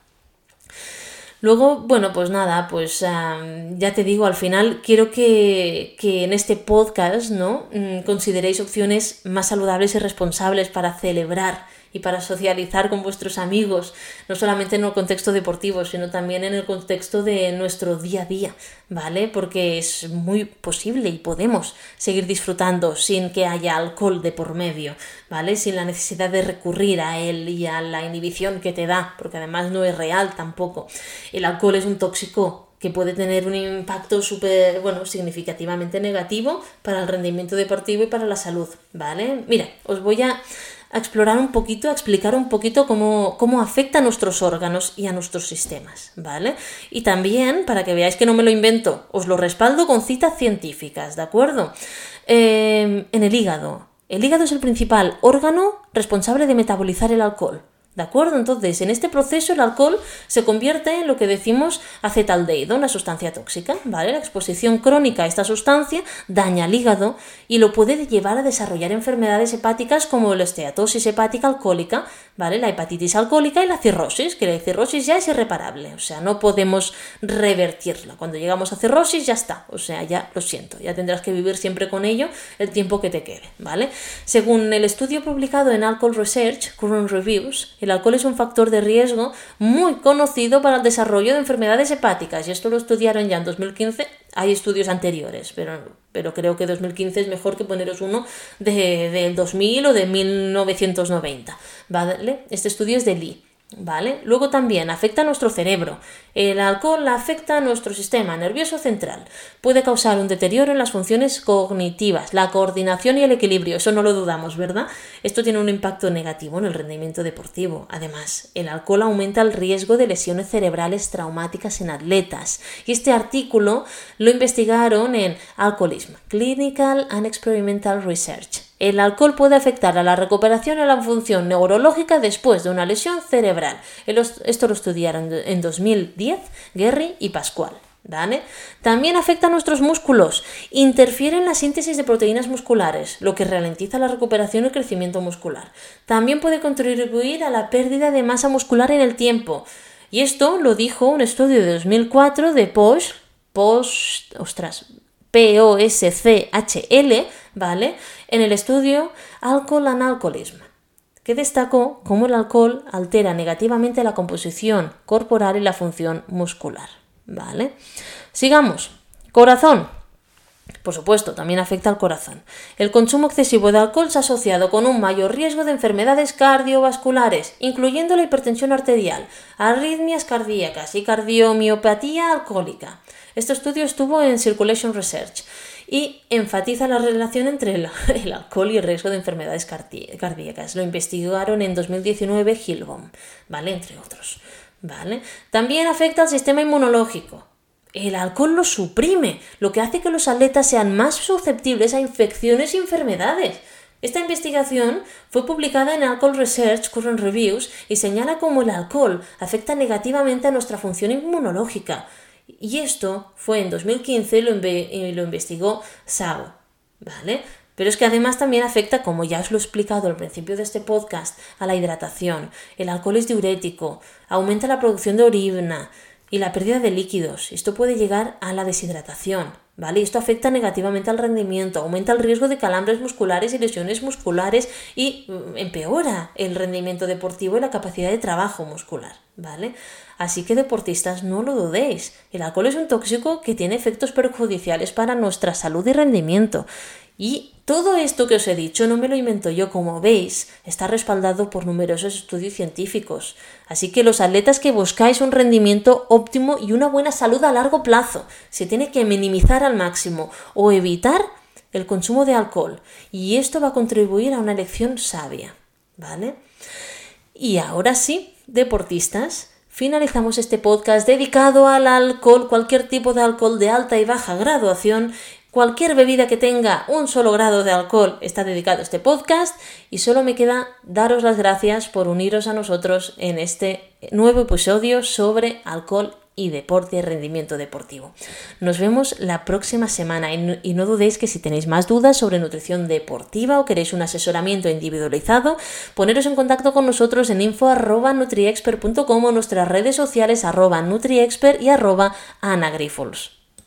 Luego, bueno, pues nada, pues ya te digo, al final quiero que, que en este podcast, ¿no? Mm, consideréis opciones más saludables y responsables para celebrar y para socializar con vuestros amigos, no solamente en el contexto deportivo, sino también en el contexto de nuestro día a día, ¿vale? Porque es muy posible y podemos seguir disfrutando sin que haya alcohol de por medio, ¿vale? Sin la necesidad de recurrir a él y a la inhibición que te da, porque además no es real tampoco. El alcohol es un tóxico que puede tener un impacto súper, bueno, significativamente negativo para el rendimiento deportivo y para la salud, ¿vale? Mira, os voy a a explorar un poquito, a explicar un poquito cómo, cómo afecta a nuestros órganos y a nuestros sistemas, ¿vale? Y también, para que veáis que no me lo invento, os lo respaldo con citas científicas, ¿de acuerdo? Eh, en el hígado. El hígado es el principal órgano responsable de metabolizar el alcohol. ¿De acuerdo? Entonces, en este proceso el alcohol se convierte en lo que decimos acetaldehído, una sustancia tóxica, ¿vale? La exposición crónica a esta sustancia daña al hígado y lo puede llevar a desarrollar enfermedades hepáticas como la esteatosis hepática alcohólica, ¿vale? La hepatitis alcohólica y la cirrosis, que la cirrosis ya es irreparable, o sea, no podemos revertirla. Cuando llegamos a cirrosis ya está, o sea, ya lo siento, ya tendrás que vivir siempre con ello el tiempo que te quede, ¿vale? Según el estudio publicado en Alcohol Research, Current Reviews, el alcohol es un factor de riesgo muy conocido para el desarrollo de enfermedades hepáticas y esto lo estudiaron ya en 2015. Hay estudios anteriores, pero, pero creo que 2015 es mejor que poneros uno de, del 2000 o de 1990. ¿vale? Este estudio es de Lee. ¿Vale? Luego también afecta a nuestro cerebro. El alcohol afecta a nuestro sistema nervioso central. Puede causar un deterioro en las funciones cognitivas, la coordinación y el equilibrio. Eso no lo dudamos, ¿verdad? Esto tiene un impacto negativo en el rendimiento deportivo. Además, el alcohol aumenta el riesgo de lesiones cerebrales traumáticas en atletas. Y este artículo lo investigaron en Alcoholism, Clinical and Experimental Research el alcohol puede afectar a la recuperación y a la función neurológica después de una lesión cerebral. Esto lo estudiaron en 2010 Guerri y Pascual. También afecta a nuestros músculos, interfiere en la síntesis de proteínas musculares, lo que ralentiza la recuperación y el crecimiento muscular. También puede contribuir a la pérdida de masa muscular en el tiempo. Y esto lo dijo un estudio de 2004 de Post, Post, ostras, POSCHL, ¿vale? En el estudio Alcohol and Alcoholism, que destacó cómo el alcohol altera negativamente la composición corporal y la función muscular, ¿vale? Sigamos. Corazón. Por supuesto, también afecta al corazón. El consumo excesivo de alcohol se ha asociado con un mayor riesgo de enfermedades cardiovasculares, incluyendo la hipertensión arterial, arritmias cardíacas y cardiomiopatía alcohólica. Este estudio estuvo en Circulation Research y enfatiza la relación entre el, alcohol y el riesgo de enfermedades cardíacas. Lo investigaron en 2019 Hilbom, ¿vale? Entre otros. ¿Vale? También afecta al sistema inmunológico. El alcohol lo suprime, lo que hace que los atletas sean más susceptibles a infecciones y enfermedades. Esta investigación fue publicada en Alcohol Research Current Reviews y señala cómo el alcohol afecta negativamente a nuestra función inmunológica, y esto fue en 2015 y lo, lo investigó SAO, ¿vale? Pero es que además también afecta, como ya os lo he explicado al principio de este podcast, a la hidratación. El alcohol es diurético, aumenta la producción de orina y la pérdida de líquidos. Esto puede llegar a la deshidratación, ¿vale? Esto afecta negativamente al rendimiento, aumenta el riesgo de calambres musculares y lesiones musculares y mm, empeora el rendimiento deportivo y la capacidad de trabajo muscular, ¿vale? Así que deportistas, no lo dudéis. El alcohol es un tóxico que tiene efectos perjudiciales para nuestra salud y rendimiento. Y todo esto que os he dicho no me lo invento yo, como veis, está respaldado por numerosos estudios científicos. Así que los atletas que buscáis un rendimiento óptimo y una buena salud a largo plazo, se tiene que minimizar al máximo o evitar el consumo de alcohol. Y esto va a contribuir a una elección sabia. ¿Vale? Y ahora sí, deportistas, finalizamos este podcast dedicado al alcohol, cualquier tipo de alcohol de alta y baja graduación Cualquier bebida que tenga un solo grado de alcohol está dedicado a este podcast y solo me queda daros las gracias por uniros a nosotros en este nuevo episodio sobre alcohol y deporte y rendimiento deportivo. Nos vemos la próxima semana y no, dudéis que si tenéis más dudas sobre nutrición deportiva o queréis un asesoramiento individualizado, poneros en contacto con nosotros en info.nutriexpert.com o nuestras redes sociales arroba nutriexpert y arroba anagrifols.